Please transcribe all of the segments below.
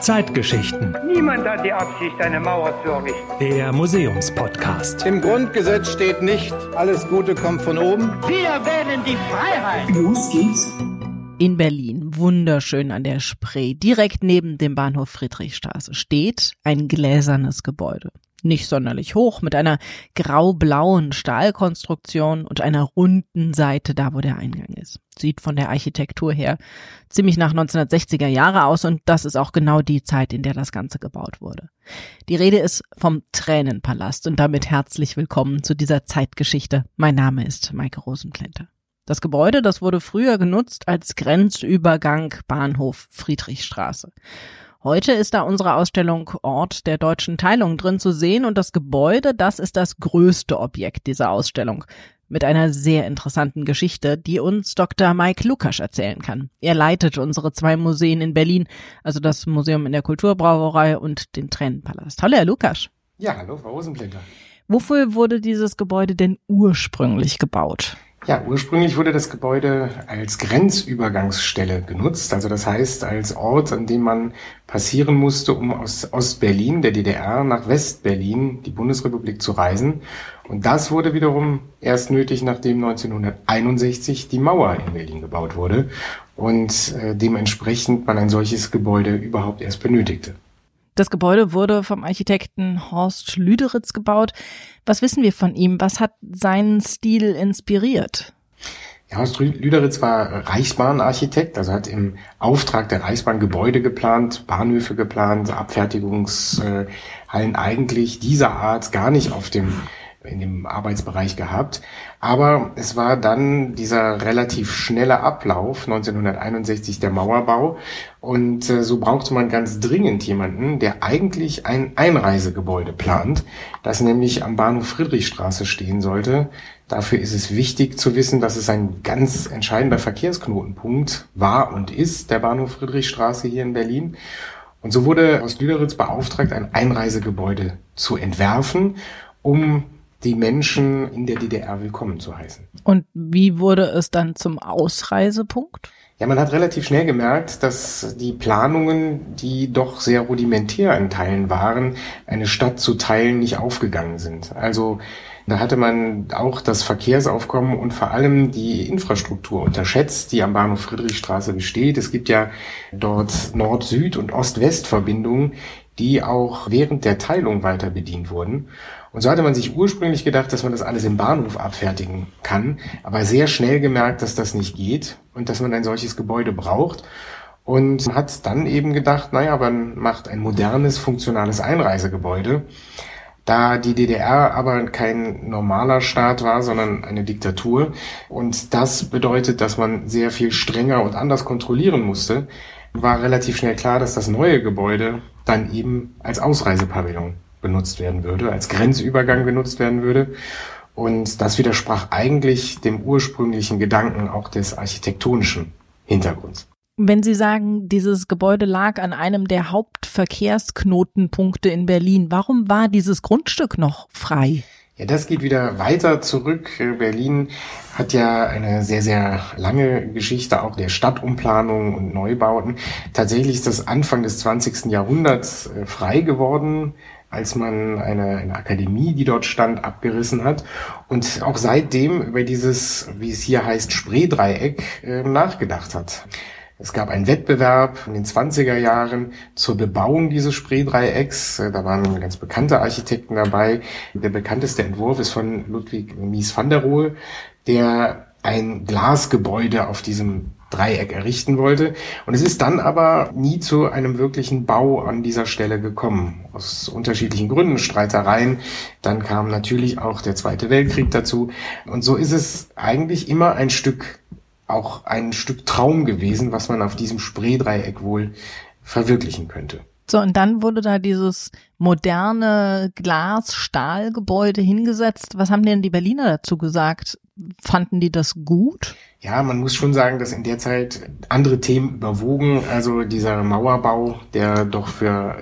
Zeitgeschichten. Niemand hat die Absicht, eine Mauer zu errichten. Der Museumspodcast. Im Grundgesetz steht nicht, alles Gute kommt von oben. Wir wählen die Freiheit. Los geht's. In Berlin, wunderschön an der Spree, direkt neben dem Bahnhof Friedrichstraße, steht ein gläsernes Gebäude nicht sonderlich hoch, mit einer grau-blauen Stahlkonstruktion und einer runden Seite da, wo der Eingang ist. Sieht von der Architektur her ziemlich nach 1960er Jahre aus und das ist auch genau die Zeit, in der das Ganze gebaut wurde. Die Rede ist vom Tränenpalast und damit herzlich willkommen zu dieser Zeitgeschichte. Mein Name ist Maike Rosenplanter. Das Gebäude, das wurde früher genutzt als Grenzübergang Bahnhof Friedrichstraße. Heute ist da unsere Ausstellung Ort der deutschen Teilung drin zu sehen und das Gebäude, das ist das größte Objekt dieser Ausstellung mit einer sehr interessanten Geschichte, die uns Dr. Mike Lukasch erzählen kann. Er leitet unsere zwei Museen in Berlin, also das Museum in der Kulturbrauerei und den Tränenpalast. Hallo, Herr Lukasch. Ja, hallo, Frau Rosenblätter. Wofür wurde dieses Gebäude denn ursprünglich gebaut? Ja, ursprünglich wurde das Gebäude als Grenzübergangsstelle genutzt. Also das heißt als Ort, an dem man passieren musste, um aus Ostberlin, der DDR, nach Westberlin, die Bundesrepublik, zu reisen. Und das wurde wiederum erst nötig, nachdem 1961 die Mauer in Berlin gebaut wurde und äh, dementsprechend man ein solches Gebäude überhaupt erst benötigte. Das Gebäude wurde vom Architekten Horst Lüderitz gebaut. Was wissen wir von ihm? Was hat seinen Stil inspiriert? Ja, Horst Lüderitz war Reichsbahnarchitekt, also hat im Auftrag der Reichsbahn Gebäude geplant, Bahnhöfe geplant, Abfertigungshallen eigentlich dieser Art gar nicht auf dem in dem Arbeitsbereich gehabt. Aber es war dann dieser relativ schnelle Ablauf, 1961 der Mauerbau. Und äh, so brauchte man ganz dringend jemanden, der eigentlich ein Einreisegebäude plant, das nämlich am Bahnhof Friedrichstraße stehen sollte. Dafür ist es wichtig zu wissen, dass es ein ganz entscheidender Verkehrsknotenpunkt war und ist, der Bahnhof Friedrichstraße hier in Berlin. Und so wurde aus Lüderitz beauftragt, ein Einreisegebäude zu entwerfen, um die Menschen in der DDR willkommen zu heißen. Und wie wurde es dann zum Ausreisepunkt? Ja, man hat relativ schnell gemerkt, dass die Planungen, die doch sehr rudimentär in Teilen waren, eine Stadt zu teilen nicht aufgegangen sind. Also da hatte man auch das Verkehrsaufkommen und vor allem die Infrastruktur unterschätzt, die am Bahnhof Friedrichstraße besteht. Es gibt ja dort Nord-Süd- und Ost-West-Verbindungen, die auch während der Teilung weiter bedient wurden. Und so hatte man sich ursprünglich gedacht, dass man das alles im Bahnhof abfertigen kann, aber sehr schnell gemerkt, dass das nicht geht und dass man ein solches Gebäude braucht. Und hat dann eben gedacht, naja, man macht ein modernes, funktionales Einreisegebäude. Da die DDR aber kein normaler Staat war, sondern eine Diktatur. Und das bedeutet, dass man sehr viel strenger und anders kontrollieren musste, war relativ schnell klar, dass das neue Gebäude dann eben als Ausreisepavillon benutzt werden würde, als Grenzübergang genutzt werden würde. Und das widersprach eigentlich dem ursprünglichen Gedanken auch des architektonischen Hintergrunds. Wenn Sie sagen, dieses Gebäude lag an einem der Hauptverkehrsknotenpunkte in Berlin, warum war dieses Grundstück noch frei? Ja, das geht wieder weiter zurück. Berlin hat ja eine sehr, sehr lange Geschichte auch der Stadtumplanung und Neubauten. Tatsächlich ist das Anfang des 20. Jahrhunderts äh, frei geworden als man eine, eine Akademie, die dort stand, abgerissen hat und auch seitdem über dieses, wie es hier heißt, Spreedreieck äh, nachgedacht hat. Es gab einen Wettbewerb in den 20er Jahren zur Bebauung dieses Spreedreiecks. Äh, da waren ganz bekannte Architekten dabei. Der bekannteste Entwurf ist von Ludwig Mies van der Rohe, der ein Glasgebäude auf diesem Dreieck errichten wollte. Und es ist dann aber nie zu einem wirklichen Bau an dieser Stelle gekommen. Aus unterschiedlichen Gründen, Streitereien. Dann kam natürlich auch der Zweite Weltkrieg dazu. Und so ist es eigentlich immer ein Stück, auch ein Stück Traum gewesen, was man auf diesem Spreedreieck wohl verwirklichen könnte. So, und dann wurde da dieses moderne Glas-Stahlgebäude hingesetzt. Was haben denn die Berliner dazu gesagt? Fanden die das gut? Ja, man muss schon sagen, dass in der Zeit andere Themen überwogen. Also dieser Mauerbau, der doch für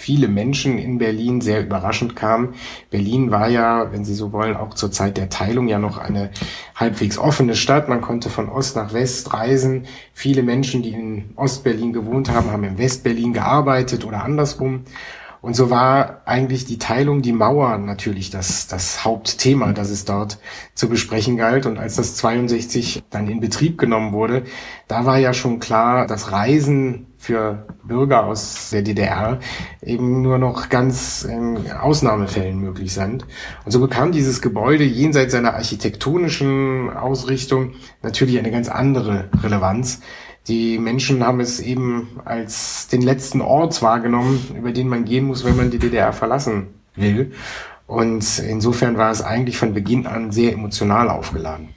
viele Menschen in Berlin sehr überraschend kam. Berlin war ja, wenn Sie so wollen, auch zur Zeit der Teilung ja noch eine halbwegs offene Stadt. Man konnte von Ost nach West reisen. Viele Menschen, die in Ostberlin gewohnt haben, haben in Westberlin gearbeitet oder andersrum. Und so war eigentlich die Teilung, die Mauer natürlich das, das Hauptthema, das es dort zu besprechen galt. Und als das 62 dann in Betrieb genommen wurde, da war ja schon klar, dass Reisen für Bürger aus der DDR eben nur noch ganz in Ausnahmefällen möglich sind. Und so bekam dieses Gebäude jenseits seiner architektonischen Ausrichtung natürlich eine ganz andere Relevanz. Die Menschen haben es eben als den letzten Ort wahrgenommen, über den man gehen muss, wenn man die DDR verlassen will. Und insofern war es eigentlich von Beginn an sehr emotional aufgeladen.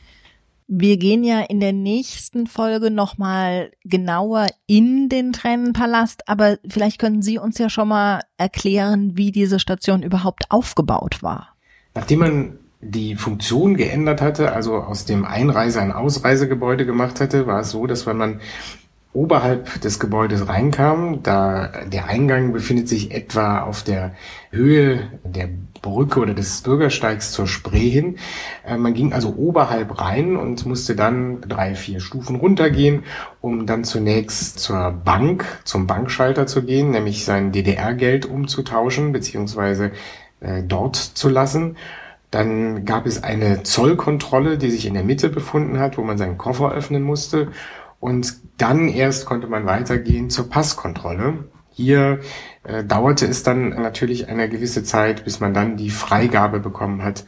Wir gehen ja in der nächsten Folge nochmal genauer in den Tränenpalast, aber vielleicht können Sie uns ja schon mal erklären, wie diese Station überhaupt aufgebaut war. Nachdem man die Funktion geändert hatte, also aus dem Einreise- ein Ausreisegebäude gemacht hatte, war es so, dass wenn man oberhalb des Gebäudes reinkam, da der Eingang befindet sich etwa auf der Höhe der Brücke oder des Bürgersteigs zur Spree hin. Äh, man ging also oberhalb rein und musste dann drei, vier Stufen runtergehen, um dann zunächst zur Bank, zum Bankschalter zu gehen, nämlich sein DDR-Geld umzutauschen beziehungsweise äh, dort zu lassen. Dann gab es eine Zollkontrolle, die sich in der Mitte befunden hat, wo man seinen Koffer öffnen musste. Und dann erst konnte man weitergehen zur Passkontrolle. Hier äh, dauerte es dann natürlich eine gewisse Zeit, bis man dann die Freigabe bekommen hat,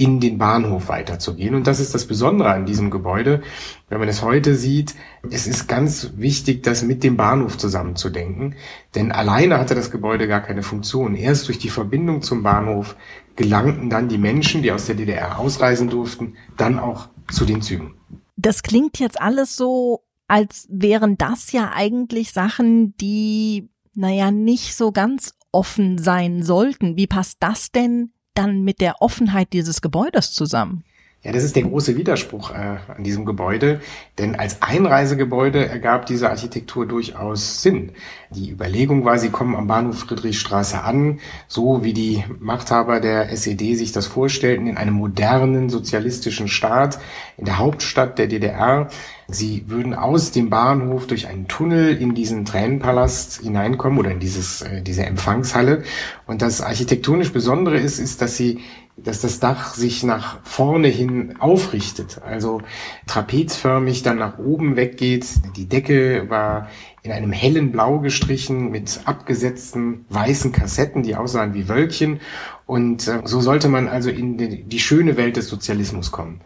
in den Bahnhof weiterzugehen. Und das ist das Besondere an diesem Gebäude. Wenn man es heute sieht, es ist ganz wichtig, das mit dem Bahnhof zusammenzudenken. Denn alleine hatte das Gebäude gar keine Funktion. Erst durch die Verbindung zum Bahnhof gelangten dann die Menschen, die aus der DDR ausreisen durften, dann auch zu den Zügen. Das klingt jetzt alles so als wären das ja eigentlich Sachen, die, naja, nicht so ganz offen sein sollten. Wie passt das denn dann mit der Offenheit dieses Gebäudes zusammen? Ja, das ist der große Widerspruch äh, an diesem Gebäude, denn als Einreisegebäude ergab diese Architektur durchaus Sinn. Die Überlegung war, sie kommen am Bahnhof Friedrichstraße an, so wie die Machthaber der SED sich das vorstellten, in einem modernen sozialistischen Staat, in der Hauptstadt der DDR. Sie würden aus dem Bahnhof durch einen Tunnel in diesen Tränenpalast hineinkommen oder in dieses, äh, diese Empfangshalle. Und das architektonisch Besondere ist, ist, dass sie dass das Dach sich nach vorne hin aufrichtet, also trapezförmig dann nach oben weggeht. Die Decke war in einem hellen Blau gestrichen mit abgesetzten weißen Kassetten, die aussahen wie Wölkchen. Und äh, so sollte man also in die, die schöne Welt des Sozialismus kommen.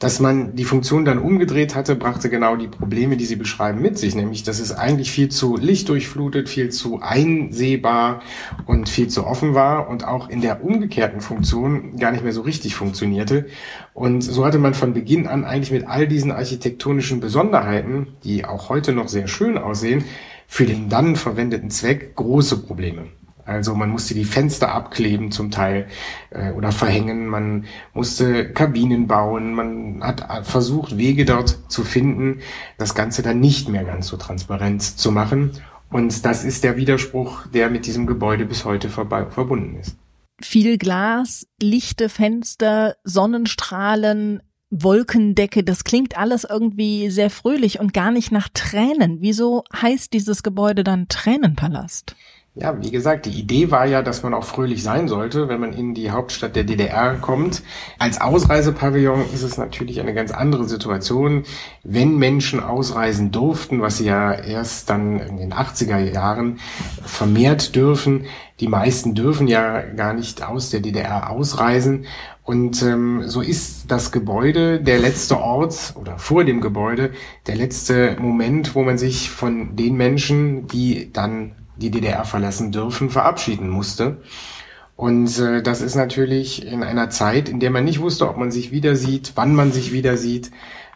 Dass man die Funktion dann umgedreht hatte, brachte genau die Probleme, die Sie beschreiben, mit sich, nämlich dass es eigentlich viel zu lichtdurchflutet, viel zu einsehbar und viel zu offen war und auch in der umgekehrten Funktion gar nicht mehr so richtig funktionierte. Und so hatte man von Beginn an eigentlich mit all diesen architektonischen Besonderheiten, die auch heute noch sehr schön aussehen, für den dann verwendeten Zweck große Probleme. Also man musste die Fenster abkleben zum Teil äh, oder verhängen, man musste Kabinen bauen, man hat versucht, Wege dort zu finden, das Ganze dann nicht mehr ganz so transparent zu machen. Und das ist der Widerspruch, der mit diesem Gebäude bis heute verbunden ist. Viel Glas, lichte Fenster, Sonnenstrahlen, Wolkendecke, das klingt alles irgendwie sehr fröhlich und gar nicht nach Tränen. Wieso heißt dieses Gebäude dann Tränenpalast? Ja, wie gesagt, die Idee war ja, dass man auch fröhlich sein sollte, wenn man in die Hauptstadt der DDR kommt. Als Ausreisepavillon ist es natürlich eine ganz andere Situation. Wenn Menschen ausreisen durften, was sie ja erst dann in den 80er Jahren vermehrt dürfen, die meisten dürfen ja gar nicht aus der DDR ausreisen. Und ähm, so ist das Gebäude der letzte Ort oder vor dem Gebäude der letzte Moment, wo man sich von den Menschen, die dann die DDR verlassen dürfen, verabschieden musste. Und äh, das ist natürlich in einer Zeit, in der man nicht wusste, ob man sich wieder sieht, wann man sich wieder sieht,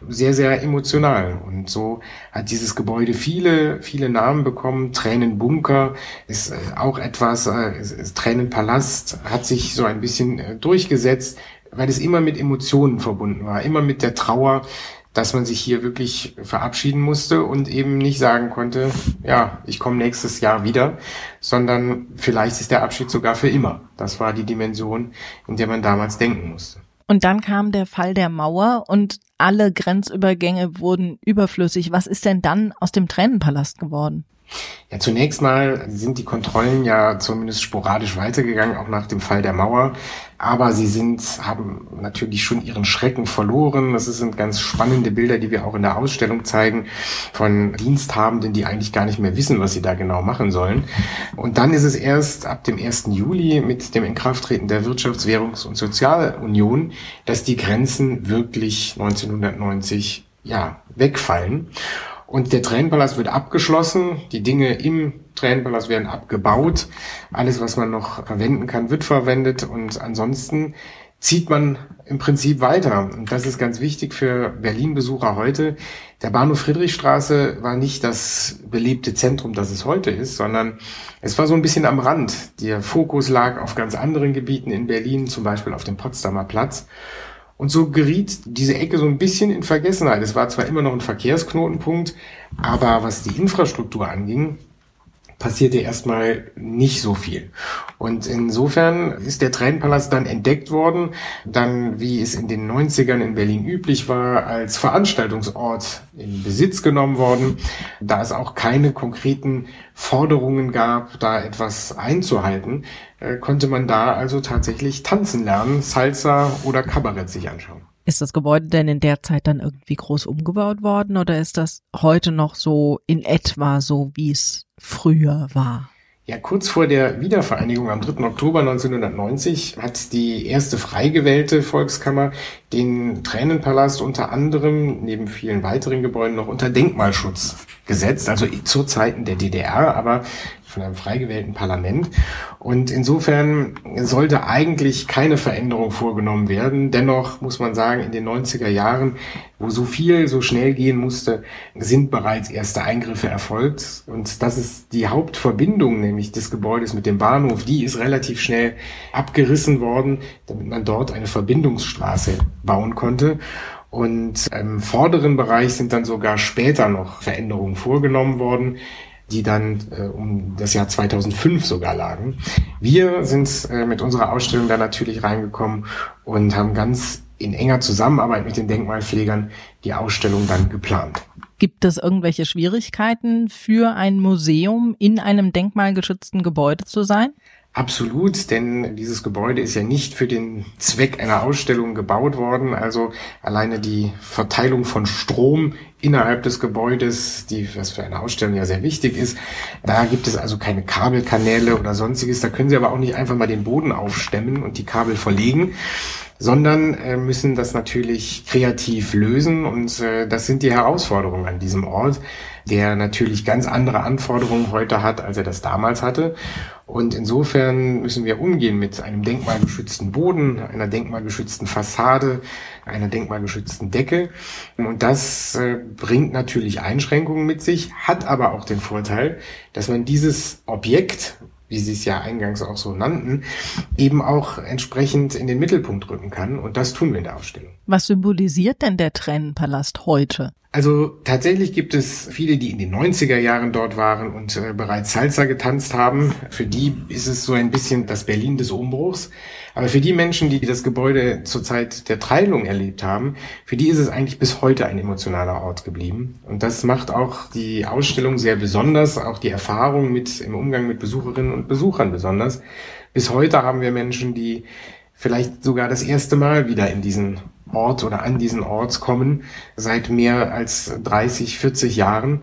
sehr, sehr emotional. Und so hat dieses Gebäude viele, viele Namen bekommen. Tränenbunker ist äh, auch etwas, äh, Tränenpalast hat sich so ein bisschen äh, durchgesetzt, weil es immer mit Emotionen verbunden war, immer mit der Trauer dass man sich hier wirklich verabschieden musste und eben nicht sagen konnte, ja, ich komme nächstes Jahr wieder, sondern vielleicht ist der Abschied sogar für immer. Das war die Dimension, in der man damals denken musste. Und dann kam der Fall der Mauer und alle Grenzübergänge wurden überflüssig. Was ist denn dann aus dem Tränenpalast geworden? Ja, zunächst mal sind die Kontrollen ja zumindest sporadisch weitergegangen, auch nach dem Fall der Mauer. Aber sie sind, haben natürlich schon ihren Schrecken verloren. Das sind ganz spannende Bilder, die wir auch in der Ausstellung zeigen von Diensthabenden, die eigentlich gar nicht mehr wissen, was sie da genau machen sollen. Und dann ist es erst ab dem 1. Juli mit dem Inkrafttreten der Wirtschafts-, Währungs- und Sozialunion, dass die Grenzen wirklich 1990 ja, wegfallen. Und der Tränenpalast wird abgeschlossen. Die Dinge im Tränenpalast werden abgebaut. Alles, was man noch verwenden kann, wird verwendet. Und ansonsten zieht man im Prinzip weiter. Und das ist ganz wichtig für Berlin-Besucher heute. Der Bahnhof Friedrichstraße war nicht das belebte Zentrum, das es heute ist, sondern es war so ein bisschen am Rand. Der Fokus lag auf ganz anderen Gebieten in Berlin, zum Beispiel auf dem Potsdamer Platz. Und so geriet diese Ecke so ein bisschen in Vergessenheit. Es war zwar immer noch ein Verkehrsknotenpunkt, aber was die Infrastruktur anging, passierte erstmal nicht so viel. Und insofern ist der Tränenpalast dann entdeckt worden, dann, wie es in den 90ern in Berlin üblich war, als Veranstaltungsort in Besitz genommen worden, da es auch keine konkreten Forderungen gab, da etwas einzuhalten, äh, konnte man da also tatsächlich tanzen lernen, Salsa oder Kabarett sich anschauen. Ist das Gebäude denn in der Zeit dann irgendwie groß umgebaut worden oder ist das heute noch so in etwa so, wie es früher war? Ja, kurz vor der Wiedervereinigung am 3. Oktober 1990 hat die erste frei gewählte Volkskammer den Tränenpalast unter anderem neben vielen weiteren Gebäuden noch unter Denkmalschutz gesetzt, also zu Zeiten der DDR, aber von einem frei gewählten Parlament. Und insofern sollte eigentlich keine Veränderung vorgenommen werden. Dennoch muss man sagen, in den 90er Jahren, wo so viel so schnell gehen musste, sind bereits erste Eingriffe erfolgt. Und das ist die Hauptverbindung nämlich des Gebäudes mit dem Bahnhof. Die ist relativ schnell abgerissen worden, damit man dort eine Verbindungsstraße bauen konnte. Und im vorderen Bereich sind dann sogar später noch Veränderungen vorgenommen worden die dann äh, um das Jahr 2005 sogar lagen. Wir sind äh, mit unserer Ausstellung da natürlich reingekommen und haben ganz in enger Zusammenarbeit mit den Denkmalpflegern die Ausstellung dann geplant. Gibt es irgendwelche Schwierigkeiten für ein Museum in einem denkmalgeschützten Gebäude zu sein? Absolut, denn dieses Gebäude ist ja nicht für den Zweck einer Ausstellung gebaut worden. Also alleine die Verteilung von Strom innerhalb des Gebäudes, die, was für eine Ausstellung ja sehr wichtig ist. Da gibt es also keine Kabelkanäle oder sonstiges. Da können Sie aber auch nicht einfach mal den Boden aufstemmen und die Kabel verlegen sondern äh, müssen das natürlich kreativ lösen und äh, das sind die Herausforderungen an diesem Ort, der natürlich ganz andere Anforderungen heute hat, als er das damals hatte. Und insofern müssen wir umgehen mit einem denkmalgeschützten Boden, einer denkmalgeschützten Fassade, einer denkmalgeschützten Decke. Und das äh, bringt natürlich Einschränkungen mit sich, hat aber auch den Vorteil, dass man dieses Objekt, wie Sie es ja eingangs auch so nannten, eben auch entsprechend in den Mittelpunkt rücken kann. Und das tun wir in der Ausstellung. Was symbolisiert denn der Tränenpalast heute? Also tatsächlich gibt es viele, die in den 90er Jahren dort waren und äh, bereits Salsa getanzt haben. Für die ist es so ein bisschen das Berlin des Umbruchs. Aber für die Menschen, die das Gebäude zur Zeit der Teilung erlebt haben, für die ist es eigentlich bis heute ein emotionaler Ort geblieben. Und das macht auch die Ausstellung sehr besonders, auch die Erfahrung mit im Umgang mit Besucherinnen und Besuchern besonders. Bis heute haben wir Menschen, die vielleicht sogar das erste Mal wieder in diesen Ort oder an diesen Ort kommen, seit mehr als 30, 40 Jahren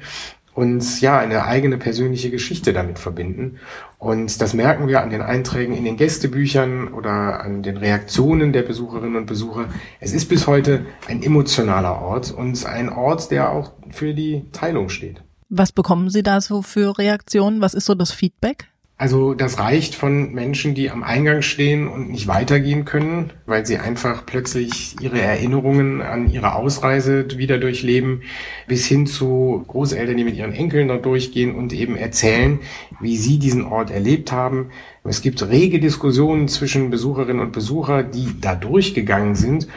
und ja, eine eigene persönliche Geschichte damit verbinden. Und das merken wir an den Einträgen in den Gästebüchern oder an den Reaktionen der Besucherinnen und Besucher. Es ist bis heute ein emotionaler Ort und ein Ort, der auch für die Teilung steht. Was bekommen Sie da so für Reaktionen? Was ist so das Feedback? Also das reicht von Menschen, die am Eingang stehen und nicht weitergehen können, weil sie einfach plötzlich ihre Erinnerungen an ihre Ausreise wieder durchleben, bis hin zu Großeltern, die mit ihren Enkeln da durchgehen und eben erzählen, wie sie diesen Ort erlebt haben. Es gibt rege Diskussionen zwischen Besucherinnen und Besucher, die da durchgegangen sind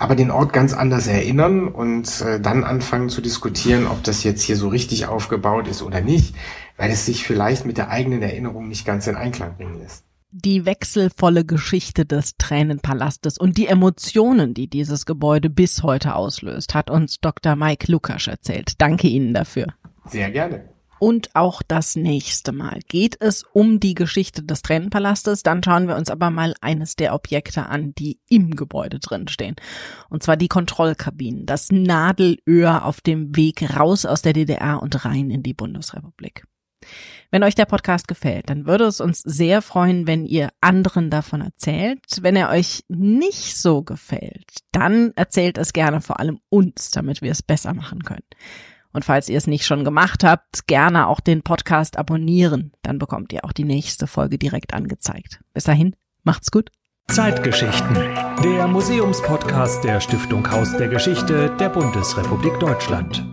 aber den Ort ganz anders erinnern und äh, dann anfangen zu diskutieren, ob das jetzt hier so richtig aufgebaut ist oder nicht, weil es sich vielleicht mit der eigenen Erinnerung nicht ganz in Einklang bringen lässt. Die wechselvolle Geschichte des Tränenpalastes und die Emotionen, die dieses Gebäude bis heute auslöst, hat uns Dr. Mike Lukasch erzählt. Danke Ihnen dafür. Sehr gerne. Und auch das nächste Mal geht es um die Geschichte des Tränenpalastes. Dann schauen wir uns aber mal eines der Objekte an, die im Gebäude drin stehen. Und zwar die Kontrollkabinen, das Nadelöhr auf dem Weg raus aus der DDR und rein in die Bundesrepublik. Wenn euch der Podcast gefällt, dann würde es uns sehr freuen, wenn ihr anderen davon erzählt. Wenn er euch nicht so gefällt, dann erzählt es gerne vor allem uns, damit wir es besser machen können. Und falls ihr es nicht schon gemacht habt, gerne auch den Podcast abonnieren. Dann bekommt ihr auch die nächste Folge direkt angezeigt. Bis dahin, macht's gut. Zeitgeschichten. Der Museumspodcast der Stiftung Haus der Geschichte der Bundesrepublik Deutschland.